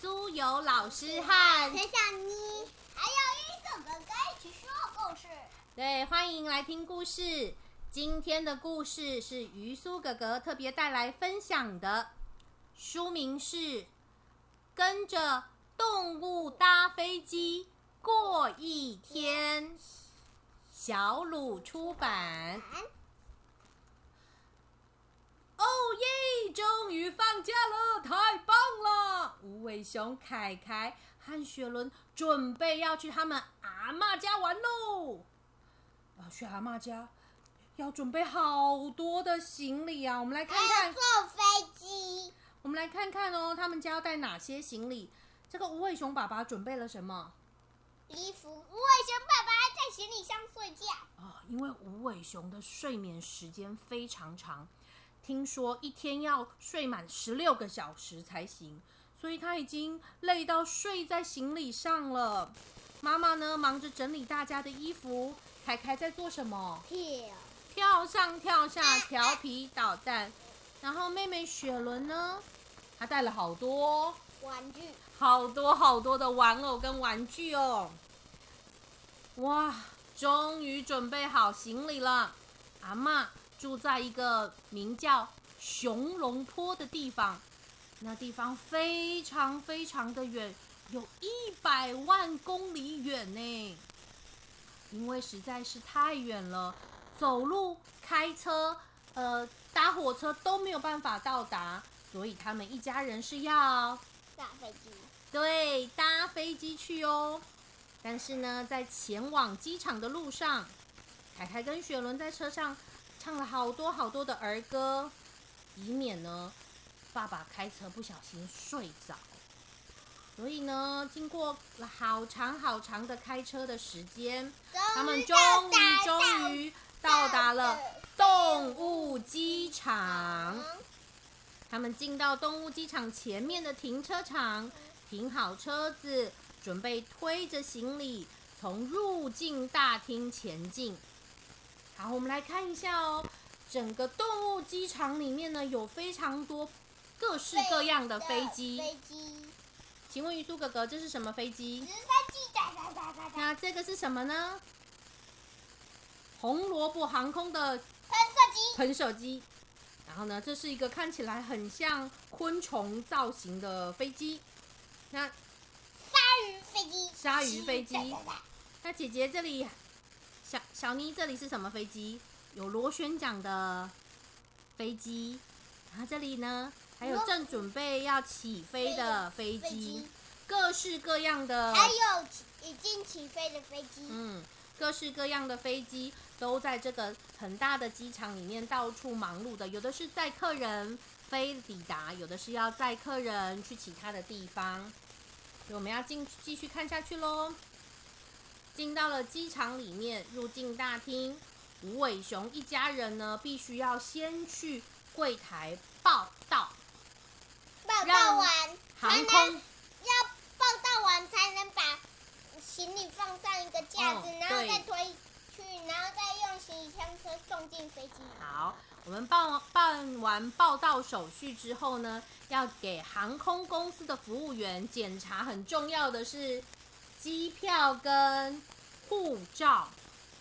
苏有老师和陈小妮，还有一首哥哥一起说故事。对，欢迎来听故事。今天的故事是于苏哥哥特别带来分享的，书名是《跟着动物搭飞机过一天》，小鲁出版。哦耶！终于放假了，太棒了！无尾熊凯凯和雪伦准备要去他们阿妈家玩喽。啊，去阿妈家要准备好多的行李啊！我们来看看，坐飞机。我们来看看哦，他们家要带哪些行李？这个无尾熊爸爸准备了什么？衣服。无尾熊爸爸在行李箱睡觉。啊，因为无尾熊的睡眠时间非常长。听说一天要睡满十六个小时才行，所以他已经累到睡在行李上了。妈妈呢，忙着整理大家的衣服。凯凯在做什么？跳，跳上跳下，调皮捣蛋。然后妹妹雪伦呢，她带了好多玩具，好多好多的玩偶跟玩具哦。哇，终于准备好行李了，阿妈。住在一个名叫熊龙坡的地方，那地方非常非常的远，有一百万公里远呢。因为实在是太远了，走路、开车、呃搭火车都没有办法到达，所以他们一家人是要搭飞机。对，搭飞机去哦。但是呢，在前往机场的路上，凯凯跟雪伦在车上。唱了好多好多的儿歌，以免呢爸爸开车不小心睡着。所以呢，经过了好长好长的开车的时间，他们终于终于到达了动物机场。他们进到动物机场前面的停车场，停好车子，准备推着行李从入境大厅前进。好，我们来看一下哦。整个动物机场里面呢，有非常多各式各样的飞机。飞机。请问鱼苏哥哥，这是什么飞机？直升机。那这个是什么呢？红萝卜航空的喷射机。喷射机。然后呢，这是一个看起来很像昆虫造型的飞机。那鲨鱼飞机。鲨鱼飞机。那姐姐这里。小小妮，这里是什么飞机？有螺旋桨的飞机。然后这里呢，还有正准备要起飞的飞机，各式各样的。还有已经起飞的飞机。嗯，各式各样的飞机都在这个很大的机场里面到处忙碌的。有的是载客人飞抵达，有的是要载客人去其他的地方。所以我们要进继续看下去喽。进到了机场里面，入境大厅，吴伟雄一家人呢，必须要先去柜台报到，报到完航空要报到完才能把行李放上一个架子，然后再推去，然后再用行李箱车送进飞机。好，我们办办完报到手续之后呢，要给航空公司的服务员检查，很重要的是。机票跟护照，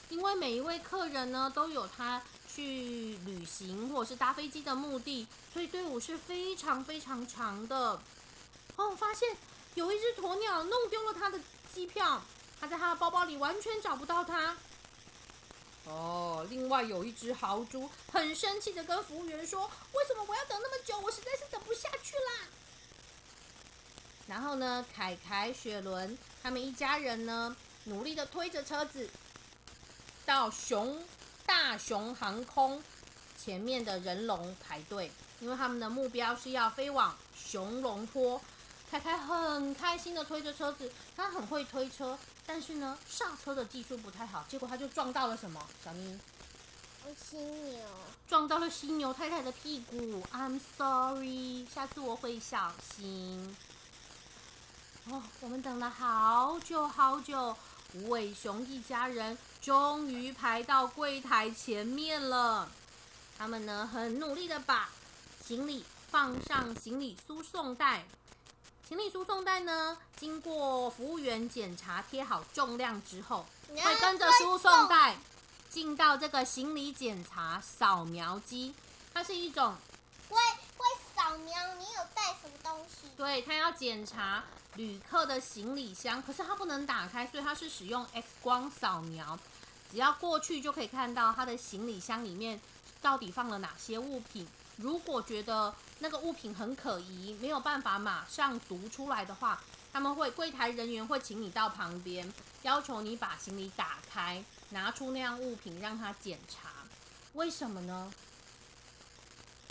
因为每一位客人呢都有他去旅行或者是搭飞机的目的，所以队伍是非常非常长的。哦，发现有一只鸵鸟弄丢了他的机票，他在他的包包里完全找不到它。哦，另外有一只豪猪很生气的跟服务员说：“为什么我要等那么久？我实在是等不下去啦！”然后呢，凯凯、雪伦他们一家人呢，努力的推着车子到熊大熊航空前面的人龙排队，因为他们的目标是要飞往熊龙坡。凯凯很开心的推着车子，他很会推车，但是呢，上车的技术不太好，结果他就撞到了什么？小咪？犀牛。撞到了犀牛太太的屁股。I'm sorry，下次我会小心。哦，我们等了好久好久，无尾熊一家人终于排到柜台前面了。他们呢，很努力的把行李放上行李输送带，行李输送带呢，经过服务员检查贴好重量之后，会跟着输送带进到这个行李检查扫描机。它是一种扫描你有带什么东西。对，他要检查旅客的行李箱，可是他不能打开，所以他是使用 X 光扫描。只要过去就可以看到他的行李箱里面到底放了哪些物品。如果觉得那个物品很可疑，没有办法马上读出来的话，他们会柜台人员会请你到旁边，要求你把行李打开，拿出那样物品让他检查。为什么呢？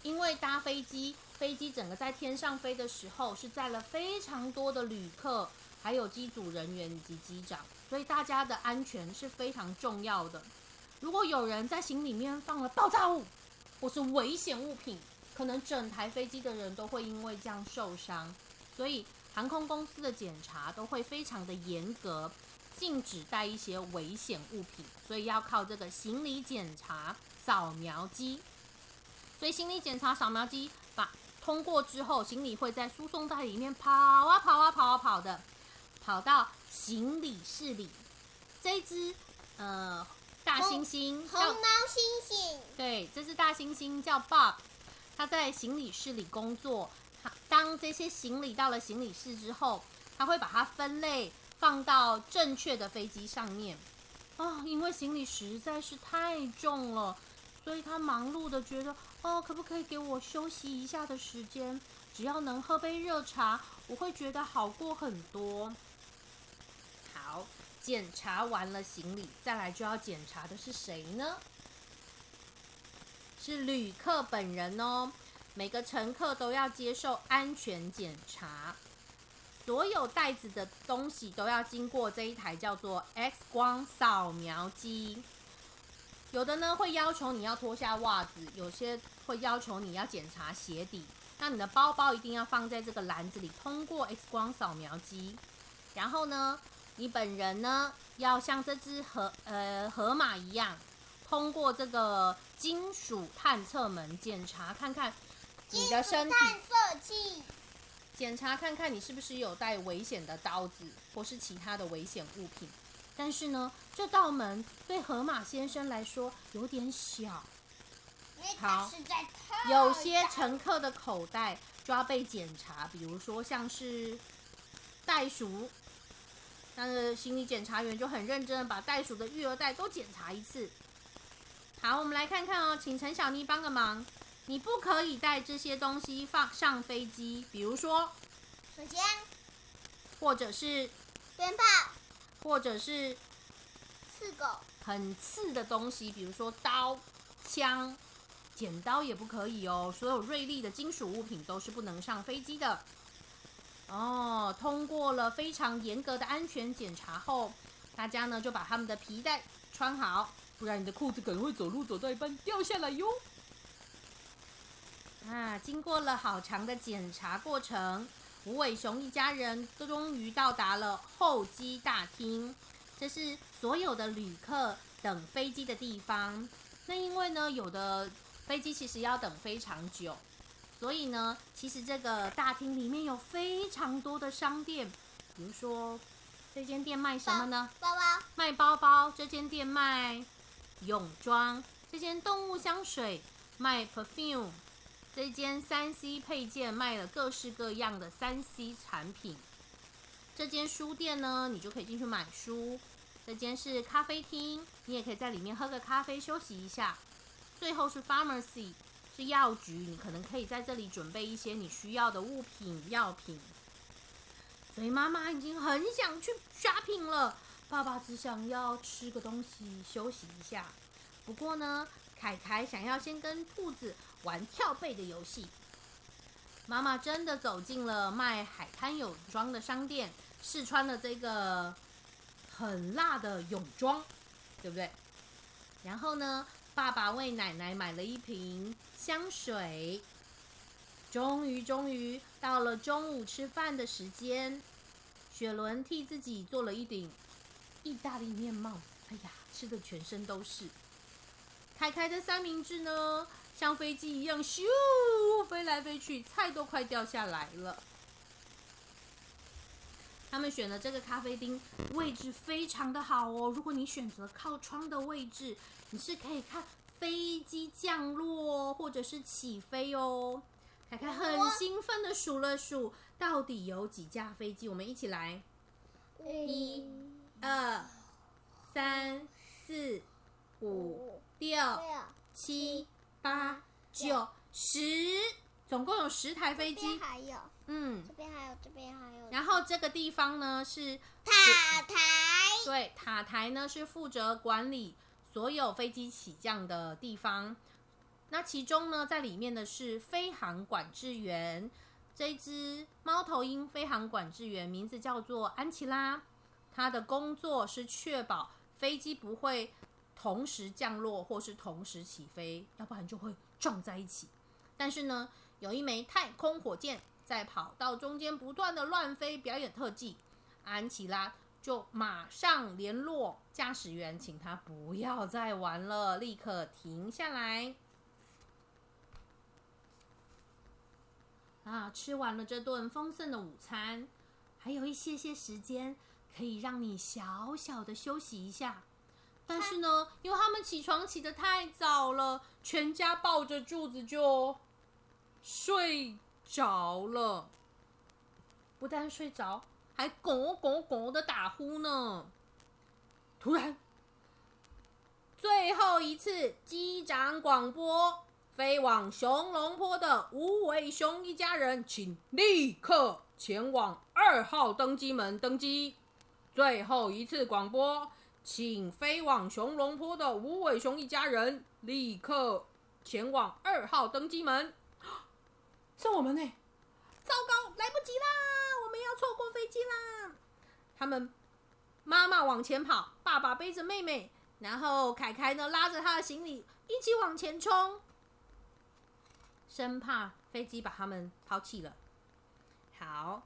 因为搭飞机，飞机整个在天上飞的时候，是载了非常多的旅客，还有机组人员以及机长，所以大家的安全是非常重要的。如果有人在行李里面放了爆炸物，或是危险物品，可能整台飞机的人都会因为这样受伤，所以航空公司的检查都会非常的严格，禁止带一些危险物品，所以要靠这个行李检查扫描机。所以行李检查扫描机通过之后，行李会在输送带里面跑啊跑啊跑啊跑的，跑到行李室里。这只呃。大猩猩，红毛猩猩，对，这只大猩猩，叫 Bob，他在行李室里工作。当这些行李到了行李室之后，他会把它分类放到正确的飞机上面。啊，因为行李实在是太重了，所以他忙碌的觉得，哦，可不可以给我休息一下的时间？只要能喝杯热茶，我会觉得好过很多。好。检查完了行李，再来就要检查的是谁呢？是旅客本人哦。每个乘客都要接受安全检查，所有袋子的东西都要经过这一台叫做 X 光扫描机。有的呢会要求你要脱下袜子，有些会要求你要检查鞋底。那你的包包一定要放在这个篮子里，通过 X 光扫描机。然后呢？你本人呢，要像这只河呃河马一样，通过这个金属探测门检查看看你的身体，探测器检查看看你是不是有带危险的刀子或是其他的危险物品。但是呢，这道门对河马先生来说有点小。好，有些乘客的口袋就要被检查，比如说像是袋鼠。那个行李检查员就很认真的把袋鼠的育儿袋都检查一次。好，我们来看看哦，请陈小妮帮个忙。你不可以带这些东西放上飞机，比如说水枪，或者是鞭炮，或者是刺狗，很刺的东西，比如说刀、枪、剪刀也不可以哦。所有锐利的金属物品都是不能上飞机的。哦，通过了非常严格的安全检查后，大家呢就把他们的皮带穿好，不然你的裤子可能会走路走到一半掉下来哟。啊，经过了好长的检查过程，吴伟雄一家人终于到达了候机大厅，这是所有的旅客等飞机的地方。那因为呢，有的飞机其实要等非常久。所以呢，其实这个大厅里面有非常多的商店，比如说这间店卖什么呢？包包。卖包包。这间店卖泳装。这间动物香水卖 perfume。这间三 C 配件卖了各式各样的三 C 产品。这间书店呢，你就可以进去买书。这间是咖啡厅，你也可以在里面喝个咖啡休息一下。最后是 pharmacy。是药局，你可能可以在这里准备一些你需要的物品、药品。所以妈妈已经很想去 shopping 了，爸爸只想要吃个东西休息一下。不过呢，凯凯想要先跟兔子玩跳背的游戏。妈妈真的走进了卖海滩泳装的商店，试穿了这个很辣的泳装，对不对？然后呢？爸爸为奶奶买了一瓶香水。终于，终于到了中午吃饭的时间。雪伦替自己做了一顶意大利面帽子。哎呀，吃的全身都是。凯凯的三明治呢，像飞机一样咻飞来飞去，菜都快掉下来了。他们选的这个咖啡厅位置非常的好哦。如果你选择靠窗的位置，你是可以看飞机降落或者是起飞哦。凯凯很兴奋的数了数，到底有几架飞机？我们一起来，一、二、三、四、五、六、七、八、九、十，总共有十台飞机。还有。嗯，这边还有，这边还有。然后这个地方呢是塔台，对，塔台呢是负责管理所有飞机起降的地方。那其中呢，在里面的是飞行管制员，这只猫头鹰飞行管制员名字叫做安琪拉，他的工作是确保飞机不会同时降落或是同时起飞，要不然就会撞在一起。但是呢，有一枚太空火箭。在跑道中间不断的乱飞，表演特技，安琪拉就马上联络驾驶员，请他不要再玩了，立刻停下来。啊，吃完了这顿丰盛的午餐，还有一些些时间可以让你小小的休息一下。但是呢，因为他们起床起得太早了，全家抱着柱子就睡。着了，不但睡着，还咕咕咕的打呼呢。突然，最后一次机长广播：飞往熊龙坡的无尾熊一家人，请立刻前往二号登机门登机。最后一次广播，请飞往熊龙坡的无尾熊一家人立刻前往二号登机门。是我们呢！糟糕，来不及啦！我们要错过飞机啦！他们妈妈往前跑，爸爸背着妹妹，然后凯凯呢拉着他的行李一起往前冲，生怕飞机把他们抛弃了。好，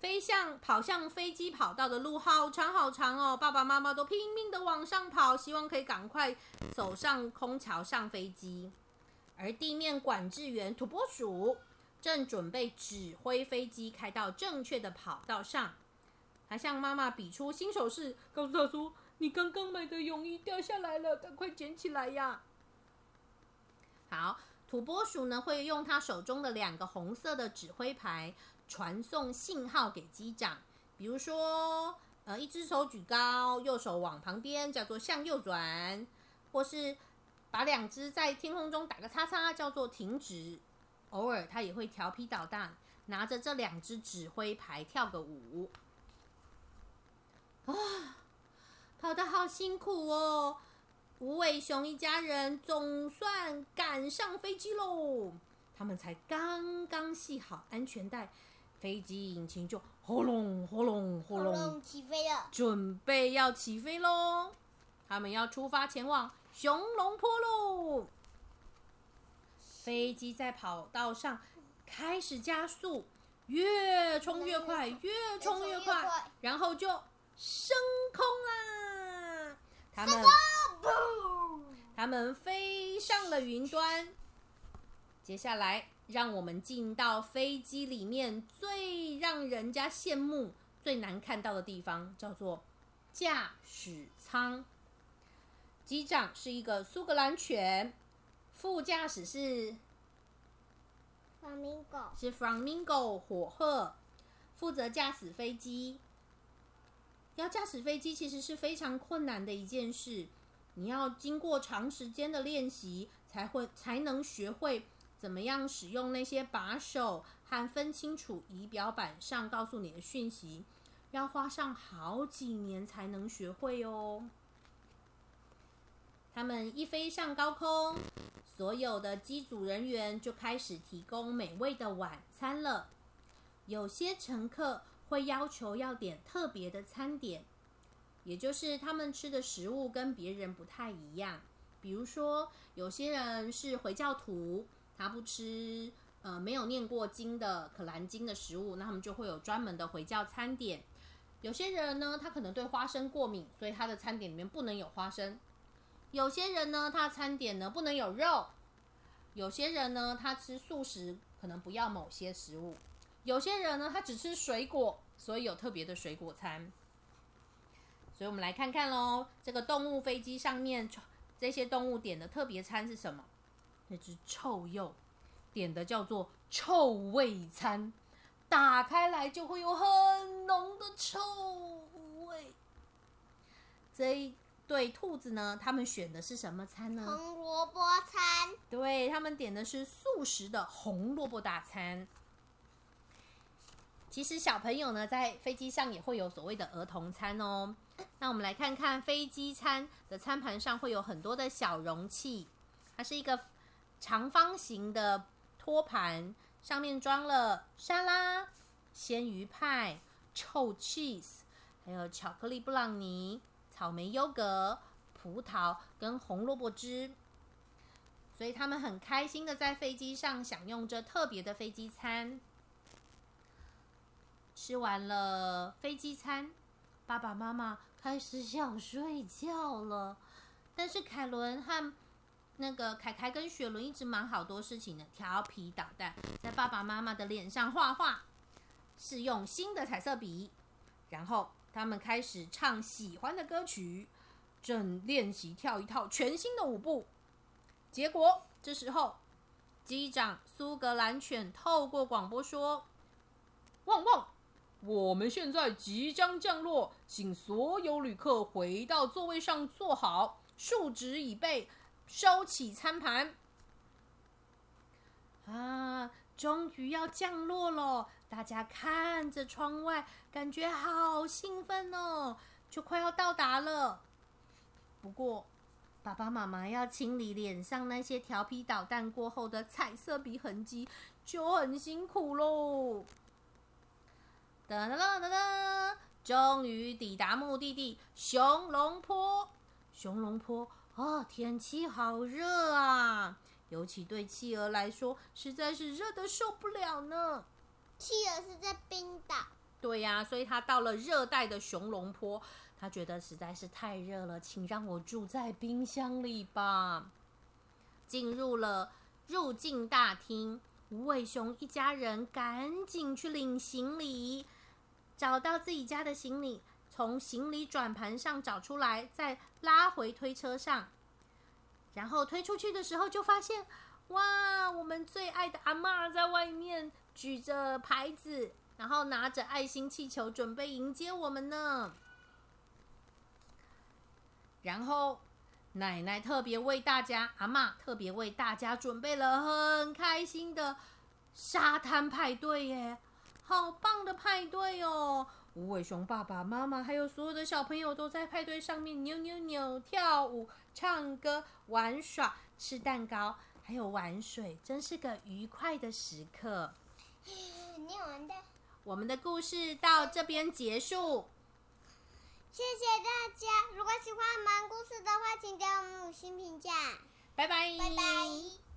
飞向跑向飞机跑道的路好长好长哦！爸爸妈妈都拼命的往上跑，希望可以赶快走上空桥上飞机。而地面管制员土拨鼠正准备指挥飞机开到正确的跑道上，还向妈妈比出新手势，告诉他说：“你刚刚买的泳衣掉下来了，赶快捡起来呀！”好，土拨鼠呢会用他手中的两个红色的指挥牌传送信号给机长，比如说，呃，一只手举高，右手往旁边，叫做向右转，或是。把两只在天空中打个叉叉，叫做停止。偶尔他也会调皮捣蛋，拿着这两只指挥牌跳个舞。啊，跑得好辛苦哦！无尾熊一家人总算赶上飞机喽。他们才刚刚系好安全带，飞机引擎就轰隆轰隆轰隆起飞了，准备要起飞喽。他们要出发前往。熊龙坡喽，飞机在跑道上开始加速，越冲越快，越冲越快，然后就升空啦！他们，他们飞上了云端。接下来，让我们进到飞机里面最让人家羡慕、最难看到的地方，叫做驾驶舱。机长是一个苏格兰犬，副驾驶是 Flamingo，是 Flamingo 火鹤，负责驾驶飞机。要驾驶飞机其实是非常困难的一件事，你要经过长时间的练习，才会才能学会怎么样使用那些把手和分清楚仪表板上告诉你的讯息，要花上好几年才能学会哦。他们一飞上高空，所有的机组人员就开始提供美味的晚餐了。有些乘客会要求要点特别的餐点，也就是他们吃的食物跟别人不太一样。比如说，有些人是回教徒，他不吃呃没有念过经的可兰经的食物，那他们就会有专门的回教餐点。有些人呢，他可能对花生过敏，所以他的餐点里面不能有花生。有些人呢，他餐点呢不能有肉；有些人呢，他吃素食，可能不要某些食物。有些人呢，他只吃水果，所以有特别的水果餐。所以我们来看看喽，这个动物飞机上面这些动物点的特别餐是什么？那只臭鼬点的叫做臭味餐，打开来就会有很浓的臭味。这一对兔子呢，他们选的是什么餐呢？红萝卜餐。对他们点的是素食的红萝卜大餐。其实小朋友呢，在飞机上也会有所谓的儿童餐哦。那我们来看看飞机餐的餐盘上会有很多的小容器，它是一个长方形的托盘，上面装了沙拉、鲜鱼派、臭 cheese，还有巧克力布朗尼、草莓优格、葡萄跟红萝卜汁。所以他们很开心的在飞机上享用着特别的飞机餐。吃完了飞机餐，爸爸妈妈开始想睡觉了。但是凯伦和那个凯凯跟雪伦一直忙好多事情呢，调皮捣蛋，在爸爸妈妈的脸上画画，是用新的彩色笔。然后他们开始唱喜欢的歌曲，正练习跳一套全新的舞步。结果这时候，机长苏格兰犬透过广播说：“汪汪！”我们现在即将降落，请所有旅客回到座位上坐好，竖直椅背，收起餐盘。啊，终于要降落了！大家看着窗外，感觉好兴奋哦，就快要到达了。不过，爸爸妈妈要清理脸上那些调皮捣蛋过后的彩色笔痕迹，就很辛苦喽。噔噔噔噔噔！终于抵达目的地熊龙坡。熊龙坡啊，天气好热啊！尤其对企鹅来说，实在是热的受不了呢。企鹅是在冰岛。对呀，所以他到了热带的熊龙坡，他觉得实在是太热了，请让我住在冰箱里吧。进入了入境大厅，无尾熊一家人赶紧去领行李。找到自己家的行李，从行李转盘上找出来，再拉回推车上，然后推出去的时候，就发现，哇，我们最爱的阿妈在外面举着牌子，然后拿着爱心气球，准备迎接我们呢。然后奶奶特别为大家，阿妈特别为大家准备了很开心的沙滩派对耶。好棒的派对哦！无尾熊爸爸妈妈还有所有的小朋友都在派对上面扭扭扭、跳舞、唱歌、玩耍、吃蛋糕，还有玩水，真是个愉快的时刻。念完的，我们的故事到这边结束。谢谢大家！如果喜欢我们故事的话，请给我们五星评价。拜拜！拜拜。